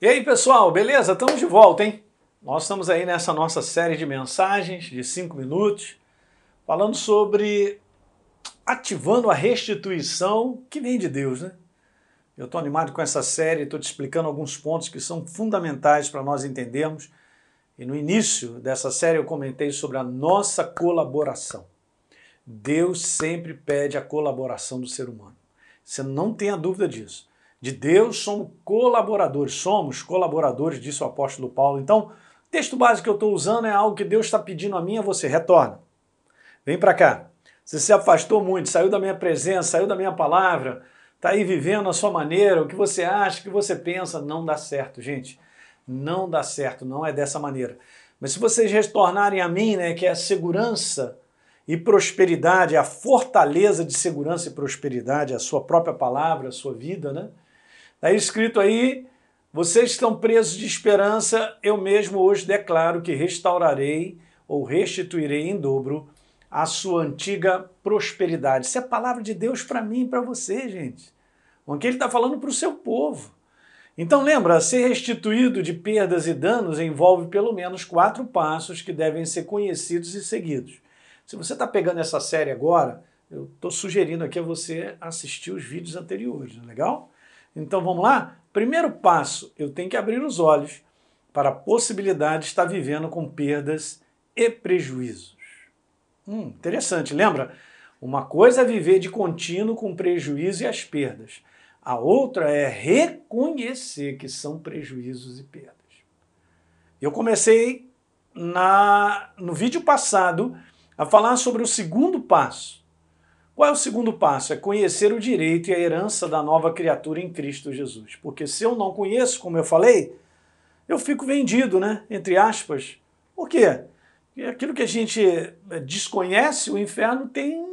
E aí, pessoal, beleza? Estamos de volta, hein? Nós estamos aí nessa nossa série de mensagens de cinco minutos, falando sobre ativando a restituição que vem de Deus, né? Eu estou animado com essa série, estou te explicando alguns pontos que são fundamentais para nós entendermos. E no início dessa série eu comentei sobre a nossa colaboração. Deus sempre pede a colaboração do ser humano. Você não tenha dúvida disso de Deus, somos colaboradores, somos colaboradores, disse o apóstolo Paulo. Então, o texto básico que eu estou usando é algo que Deus está pedindo a mim a você. Retorna. Vem para cá. Você se afastou muito, saiu da minha presença, saiu da minha palavra, está aí vivendo a sua maneira, o que você acha, o que você pensa, não dá certo, gente. Não dá certo, não é dessa maneira. Mas se vocês retornarem a mim, né, que é a segurança e prosperidade, a fortaleza de segurança e prosperidade, a sua própria palavra, a sua vida, né? Está escrito aí: vocês estão presos de esperança, eu mesmo hoje declaro que restaurarei ou restituirei em dobro a sua antiga prosperidade. Isso é a palavra de Deus para mim e para você, gente. O que ele está falando para o seu povo. Então lembra, ser restituído de perdas e danos envolve pelo menos quatro passos que devem ser conhecidos e seguidos. Se você está pegando essa série agora, eu estou sugerindo aqui a você assistir os vídeos anteriores, é legal? Então vamos lá? Primeiro passo, eu tenho que abrir os olhos para a possibilidade de estar vivendo com perdas e prejuízos. Hum, interessante, lembra? Uma coisa é viver de contínuo com prejuízo e as perdas. A outra é reconhecer que são prejuízos e perdas. Eu comecei na, no vídeo passado a falar sobre o segundo passo, qual é o segundo passo? É conhecer o direito e a herança da nova criatura em Cristo Jesus. Porque se eu não conheço, como eu falei, eu fico vendido, né? Entre aspas. Por quê? Porque aquilo que a gente eh, desconhece, o inferno tem,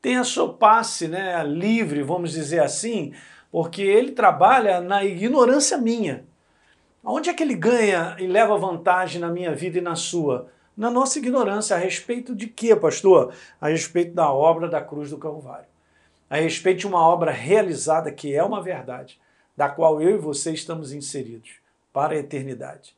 tem a sua passe né? livre, vamos dizer assim, porque ele trabalha na ignorância minha. Onde é que ele ganha e leva vantagem na minha vida e na sua? Na nossa ignorância a respeito de quê, pastor? A respeito da obra da cruz do Calvário. A respeito de uma obra realizada que é uma verdade, da qual eu e você estamos inseridos para a eternidade.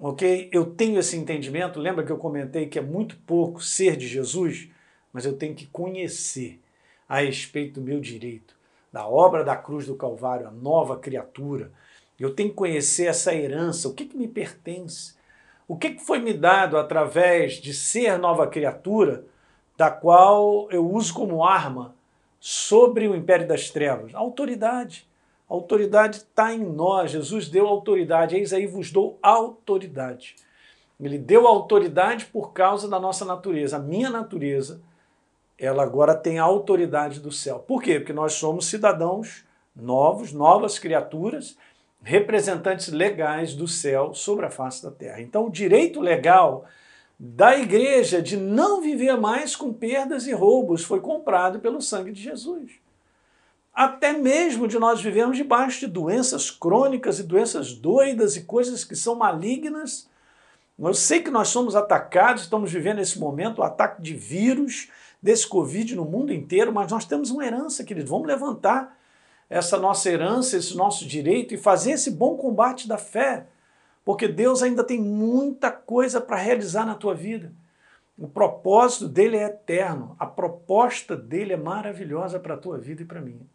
Ok? Eu tenho esse entendimento. Lembra que eu comentei que é muito pouco ser de Jesus, mas eu tenho que conhecer a respeito do meu direito, da obra da cruz do Calvário, a nova criatura. Eu tenho que conhecer essa herança, o que, que me pertence o que foi me dado através de ser nova criatura, da qual eu uso como arma sobre o império das trevas? Autoridade. A autoridade está em nós. Jesus deu autoridade. Eis aí vos dou autoridade. Ele deu autoridade por causa da nossa natureza. A minha natureza, ela agora tem a autoridade do céu. Por quê? Porque nós somos cidadãos novos, novas criaturas representantes legais do céu sobre a face da terra. Então, o direito legal da igreja de não viver mais com perdas e roubos foi comprado pelo sangue de Jesus. Até mesmo de nós vivermos debaixo de doenças crônicas e doenças doidas e coisas que são malignas. Eu sei que nós somos atacados, estamos vivendo esse momento, o ataque de vírus, desse Covid no mundo inteiro, mas nós temos uma herança, queridos. Vamos levantar essa nossa herança, esse nosso direito e fazer esse bom combate da fé, porque Deus ainda tem muita coisa para realizar na tua vida. O propósito dele é eterno, a proposta dele é maravilhosa para a tua vida e para mim.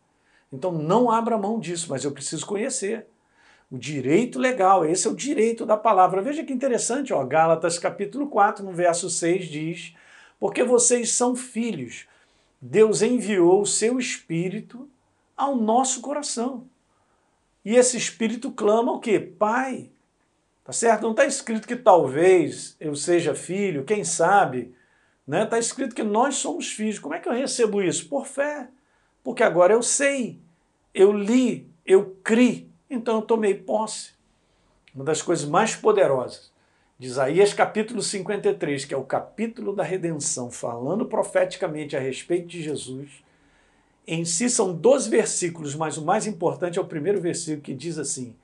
Então não abra mão disso, mas eu preciso conhecer. O direito legal, esse é o direito da palavra. Veja que interessante, ó, Gálatas capítulo 4, no verso 6 diz: Porque vocês são filhos, Deus enviou o seu espírito ao nosso coração. E esse espírito clama o quê? Pai. Tá certo? Não está escrito que talvez eu seja filho, quem sabe. Está né? Tá escrito que nós somos filhos. Como é que eu recebo isso? Por fé. Porque agora eu sei, eu li, eu criei, então eu tomei posse. Uma das coisas mais poderosas de Isaías capítulo 53, que é o capítulo da redenção, falando profeticamente a respeito de Jesus, em si são 12 versículos, mas o mais importante é o primeiro versículo que diz assim: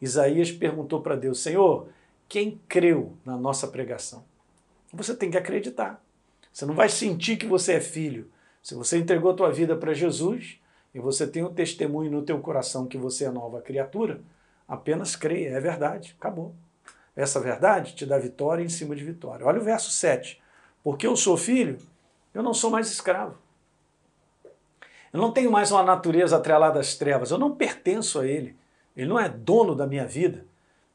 Isaías perguntou para Deus, Senhor, quem creu na nossa pregação? Você tem que acreditar. Você não vai sentir que você é filho. Se você entregou a tua vida para Jesus e você tem o um testemunho no teu coração que você é nova criatura, Apenas creia, é verdade, acabou. Essa verdade te dá vitória em cima de vitória. Olha o verso 7. Porque eu sou filho, eu não sou mais escravo. Eu não tenho mais uma natureza atrelada às trevas, eu não pertenço a ele. Ele não é dono da minha vida.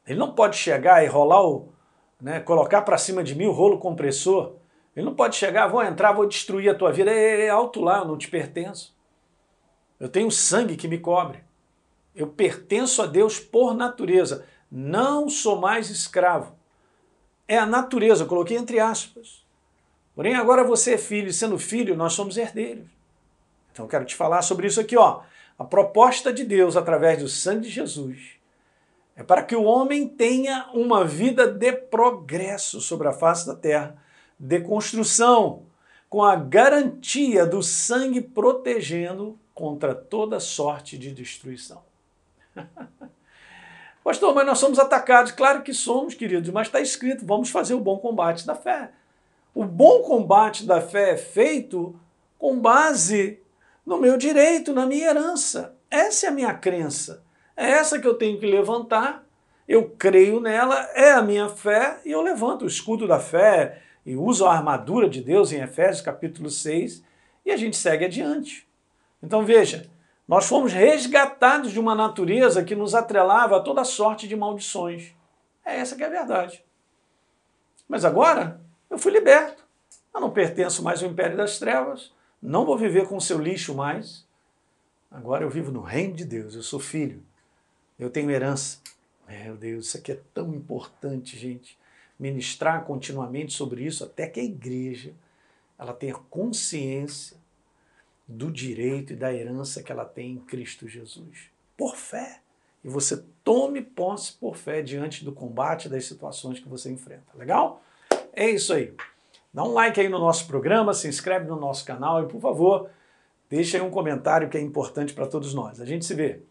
Ele não pode chegar e rolar o, né, colocar para cima de mim o rolo compressor. Ele não pode chegar, vou entrar, vou destruir a tua vida. É, é alto lá, eu não te pertenço. Eu tenho sangue que me cobre. Eu pertenço a Deus por natureza. Não sou mais escravo. É a natureza, eu coloquei entre aspas. Porém, agora você é filho, e sendo filho, nós somos herdeiros. Então, quero te falar sobre isso aqui, ó. A proposta de Deus através do sangue de Jesus é para que o homem tenha uma vida de progresso sobre a face da terra, de construção, com a garantia do sangue protegendo contra toda sorte de destruição. Pastor, mas nós somos atacados. Claro que somos, queridos, mas está escrito: vamos fazer o bom combate da fé. O bom combate da fé é feito com base no meu direito, na minha herança. Essa é a minha crença. É essa que eu tenho que levantar. Eu creio nela, é a minha fé e eu levanto o escudo da fé e uso a armadura de Deus em Efésios capítulo 6 e a gente segue adiante. Então veja, nós fomos resgatados de uma natureza que nos atrelava a toda sorte de maldições. É essa que é a verdade. Mas agora eu fui liberto. Eu não pertenço mais ao império das trevas, não vou viver com o seu lixo mais. Agora eu vivo no reino de Deus, eu sou filho. Eu tenho herança. Meu Deus, isso aqui é tão importante, gente. Ministrar continuamente sobre isso até que a igreja ela tenha consciência do direito e da herança que ela tem em Cristo Jesus. Por fé. E você tome posse por fé diante do combate das situações que você enfrenta. Legal? É isso aí. Dá um like aí no nosso programa, se inscreve no nosso canal e, por favor, deixe aí um comentário que é importante para todos nós. A gente se vê.